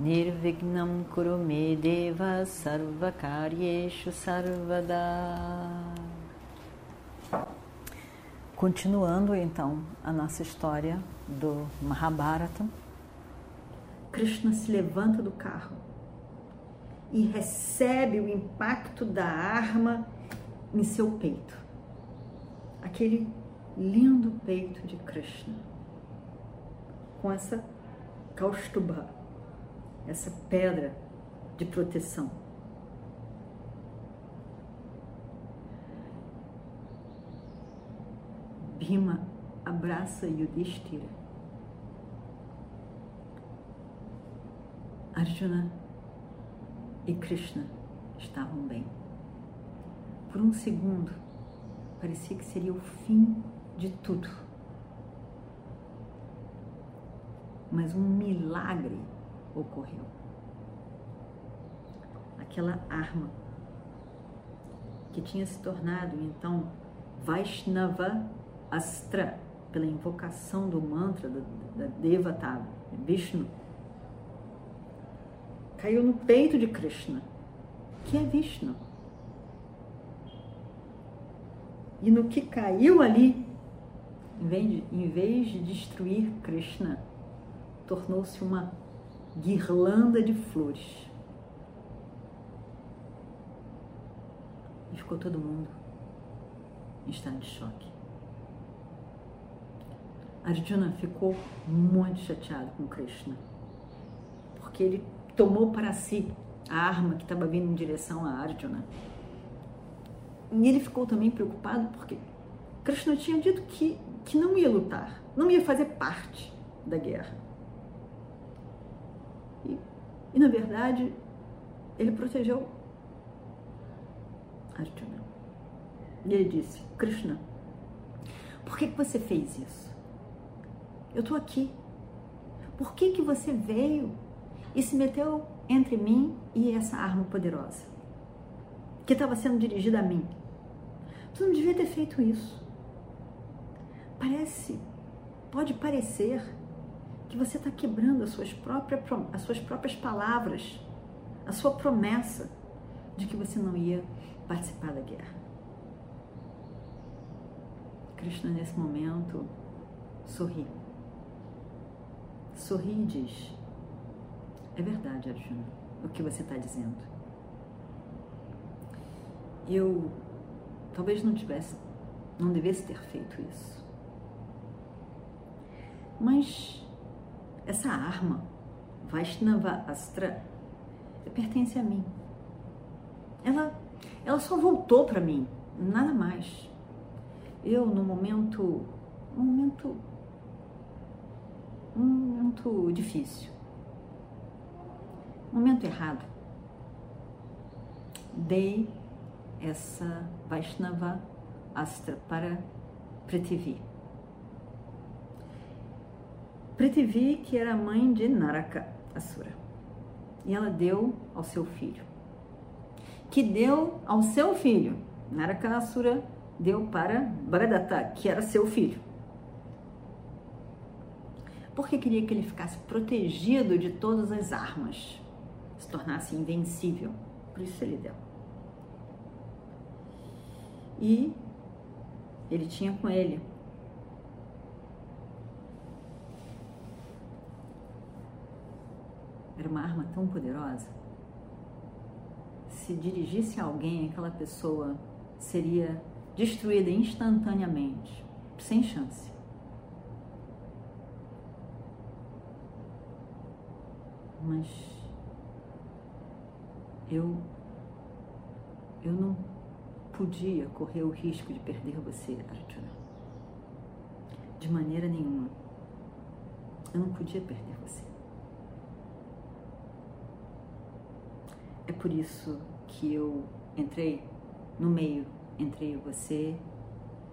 Nirvignam Kurume Deva Sarvakaryeshu Sarvada. Continuando então a nossa história do Mahabharata, Krishna se levanta do carro e recebe o impacto da arma em seu peito. Aquele lindo peito de Krishna, com essa kaustuba, essa pedra de proteção. Bhima abraça Yudhishthira. Arjuna e Krishna estavam bem. Por um segundo, parecia que seria o fim de tudo. Mas um milagre ocorreu. Aquela arma que tinha se tornado então Vaishnava Astra, pela invocação do mantra da, da Vishnu, caiu no peito de Krishna, que é Vishnu. E no que caiu ali, em vez de destruir Krishna, tornou-se uma guirlanda de flores. E ficou todo mundo em estado de choque. Arjuna ficou muito chateado com Krishna, porque ele tomou para si a arma que estava vindo em direção a Arjuna. E ele ficou também preocupado porque Krishna tinha dito que, que não ia lutar, não ia fazer parte da guerra. E, na verdade, ele protegeu Arjuna. E ele disse: Krishna, por que, que você fez isso? Eu estou aqui. Por que, que você veio e se meteu entre mim e essa arma poderosa que estava sendo dirigida a mim? Tu não devia ter feito isso. Parece, pode parecer que você está quebrando as suas, próprias, as suas próprias palavras, a sua promessa de que você não ia participar da guerra. Krishna, nesse momento, sorri sorri e diz: É verdade, Arjuna, o que você está dizendo. Eu talvez não tivesse, não devesse ter feito isso. Mas essa arma, Vaishnava Astra, pertence a mim. Ela, ela só voltou para mim, nada mais. Eu, no momento, momento um momento difícil, momento errado. Dei essa Vaishnava Astra para Prithvi. Prithvi, que era mãe de Naraka Asura, e ela deu ao seu filho, que deu ao seu filho. Naraka Asura deu para Bharadatta, que era seu filho porque queria que ele ficasse protegido de todas as armas, se tornasse invencível. Por isso ele deu. E ele tinha com ele era uma arma tão poderosa. Se dirigisse a alguém, aquela pessoa seria destruída instantaneamente, sem chance. mas eu eu não podia correr o risco de perder você, Arjuna. De maneira nenhuma. Eu não podia perder você. É por isso que eu entrei no meio entre você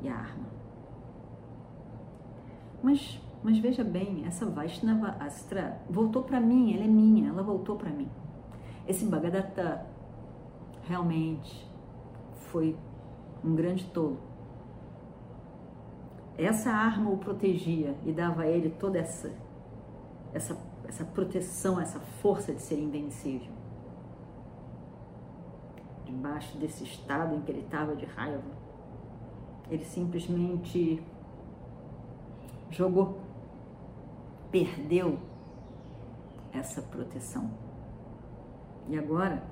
e a arma. Mas, mas veja bem, essa Vaishnava Astra voltou para mim, ela é minha, ela voltou para mim. Esse Bhagadatta realmente foi um grande tolo. Essa arma o protegia e dava a ele toda essa, essa, essa proteção, essa força de ser invencível. Debaixo desse estado em que ele estava de raiva, ele simplesmente jogou, perdeu essa proteção. E agora,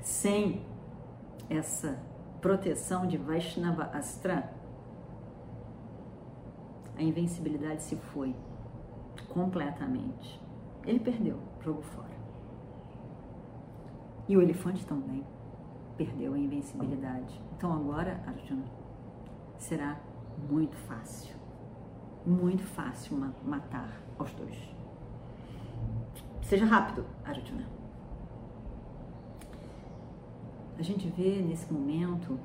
sem essa proteção de Vaishnava Astra, a invencibilidade se foi completamente. Ele perdeu, jogou fora. E o elefante também perdeu a invencibilidade. Então agora, Arjuna, será muito fácil, muito fácil matar os dois. Seja rápido, Arjuna. A gente vê nesse momento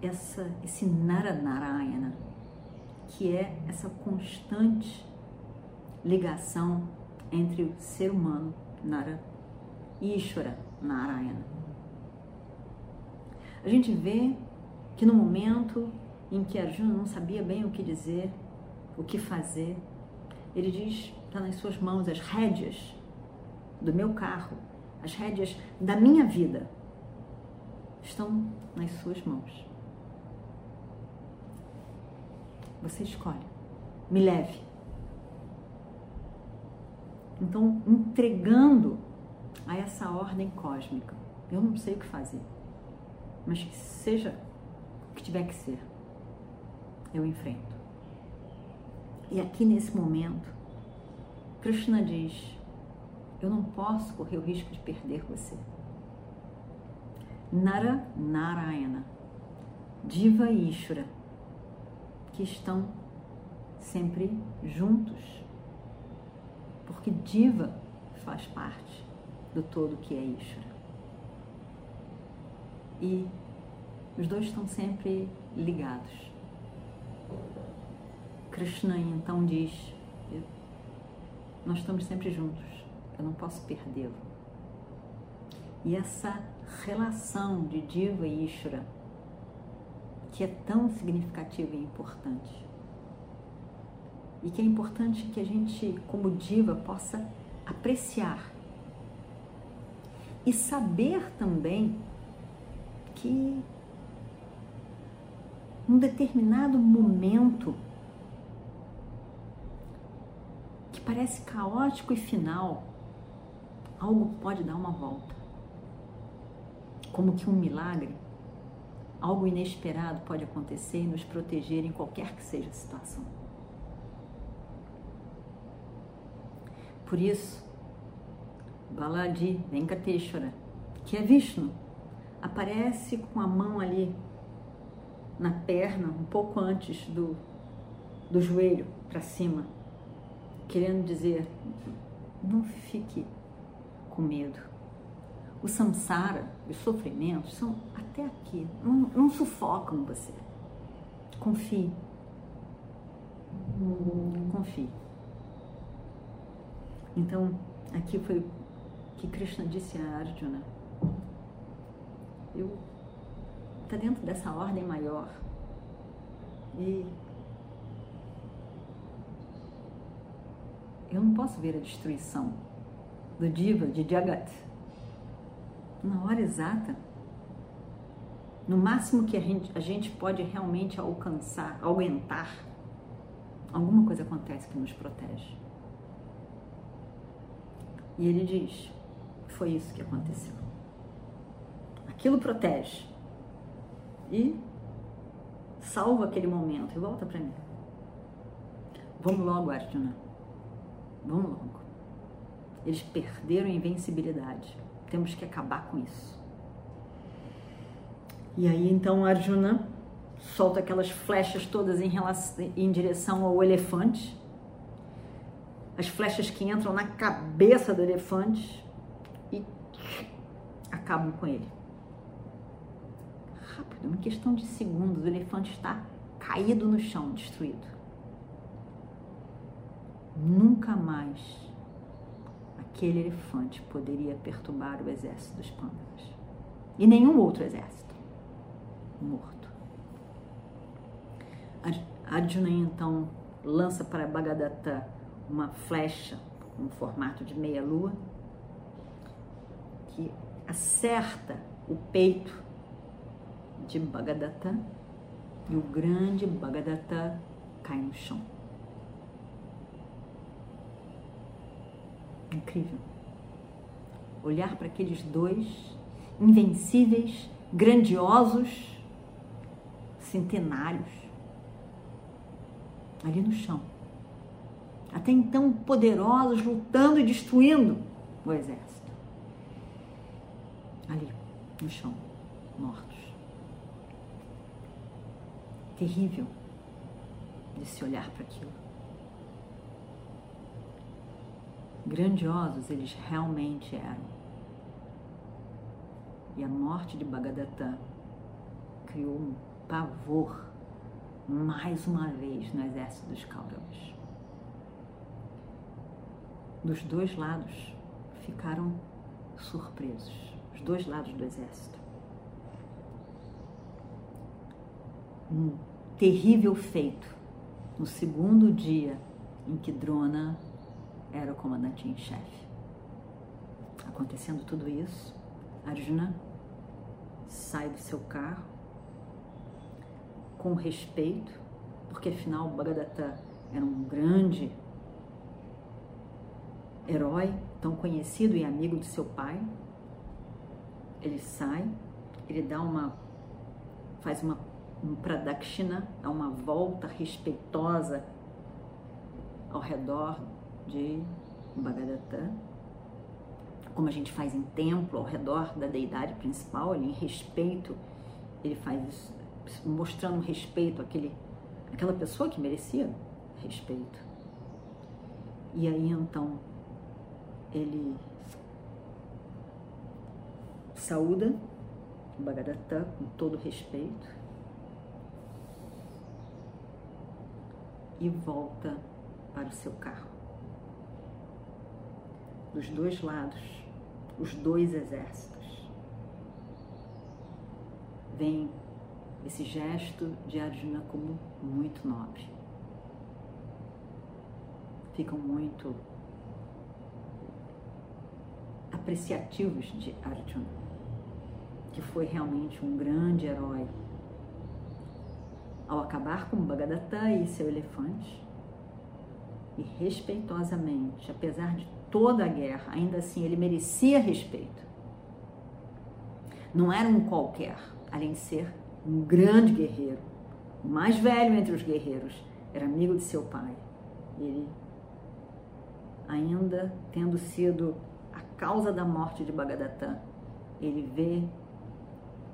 essa, esse Naranarayana, que é essa constante ligação entre o ser humano, Nara, e Ishvara, Narayana. A gente vê que no momento em que Arjuna não sabia bem o que dizer, o que fazer, ele diz: está nas suas mãos as rédeas do meu carro, as rédeas da minha vida estão nas suas mãos. Você escolhe. Me leve. Então, entregando a essa ordem cósmica. Eu não sei o que fazer, mas que seja o que tiver que ser, eu enfrento. E aqui nesse momento, Krishna diz: Eu não posso correr o risco de perder você. Nara Narayana, Diva e Ishvara, que estão sempre juntos, porque Diva faz parte do todo que é Ishvara. E os dois estão sempre ligados. Krishna então diz: Nós estamos sempre juntos, eu não posso perdê-lo. E essa relação de Diva e Ishvara, que é tão significativa e importante, e que é importante que a gente, como Diva, possa apreciar e saber também que um determinado momento que parece caótico e final, algo pode dar uma volta. Como que um milagre, algo inesperado pode acontecer e nos proteger em qualquer que seja a situação. Por isso, Baladi Venkateshwara, que é Vishnu, aparece com a mão ali na perna, um pouco antes do, do joelho para cima, querendo dizer: não fique com medo. O samsara, os sofrimentos, são até aqui, não, não sufocam você. Confie. Confie. Então, aqui foi que Krishna disse a Arjuna. Eu está dentro dessa ordem maior. E eu não posso ver a destruição do Diva, de Jagat, na hora exata. No máximo que a gente, a gente pode realmente alcançar, aguentar, alguma coisa acontece que nos protege. E ele diz: foi isso que aconteceu. Aquilo protege. E salva aquele momento e volta para mim. Vamos logo, Arjuna. Vamos logo. Eles perderam a invencibilidade. Temos que acabar com isso. E aí então Arjuna solta aquelas flechas todas em, relação, em direção ao elefante. As flechas que entram na cabeça do elefante e acabam com ele. Rápido, em questão de segundos, o elefante está caído no chão, destruído. Nunca mais aquele elefante poderia perturbar o exército dos pândalos. E nenhum outro exército. Morto. Arjuna então lança para Bhagadatta uma flecha com formato de meia-lua que acerta o peito de Bhagadatta e o grande Bhagadatta cai no chão. Incrível. Olhar para aqueles dois invencíveis, grandiosos, centenários, ali no chão. Até então poderosos, lutando e destruindo o exército. Ali, no chão, mortos. Terrível de se olhar para aquilo. Grandiosos eles realmente eram. E a morte de Bhagadatta criou um pavor mais uma vez no exército dos Kauravas. Dos dois lados ficaram surpresos, os dois lados do exército. Um terrível feito no segundo dia em que Drona era o comandante em chefe. Acontecendo tudo isso, Arjuna sai do seu carro com respeito, porque afinal Bhagadatta era um grande herói, tão conhecido e amigo de seu pai. Ele sai, ele dá uma faz uma um pradakshina, dá uma volta respeitosa ao redor de Bhagadatta, como a gente faz em templo, ao redor da deidade principal, ele em respeito, ele faz isso mostrando respeito àquele, àquela pessoa que merecia respeito. E aí então ele saúda o Bhagadatta com todo respeito e volta para o seu carro. Dos dois lados, os dois exércitos. Vem esse gesto de Arjuna como muito nobre. Ficam muito apreciativos de Arjuna, que foi realmente um grande herói. Ao acabar com Bhagadatta e seu elefante, e respeitosamente, apesar de toda a guerra, ainda assim ele merecia respeito. Não era um qualquer, além de ser um grande guerreiro, o mais velho entre os guerreiros, era amigo de seu pai. Ele, ainda tendo sido a causa da morte de Bhagadatta, ele vê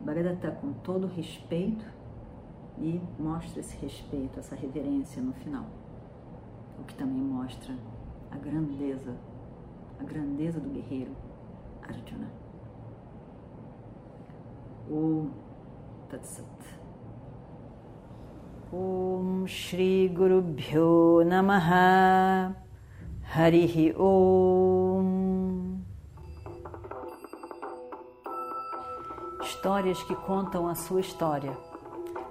Bhagadatta com todo respeito e mostra esse respeito, essa reverência no final, o que também mostra a grandeza, a grandeza do guerreiro Arjuna. O Tatsat. Om Shri Guru Bhyo Namaha Harihi Om Histórias que contam a sua história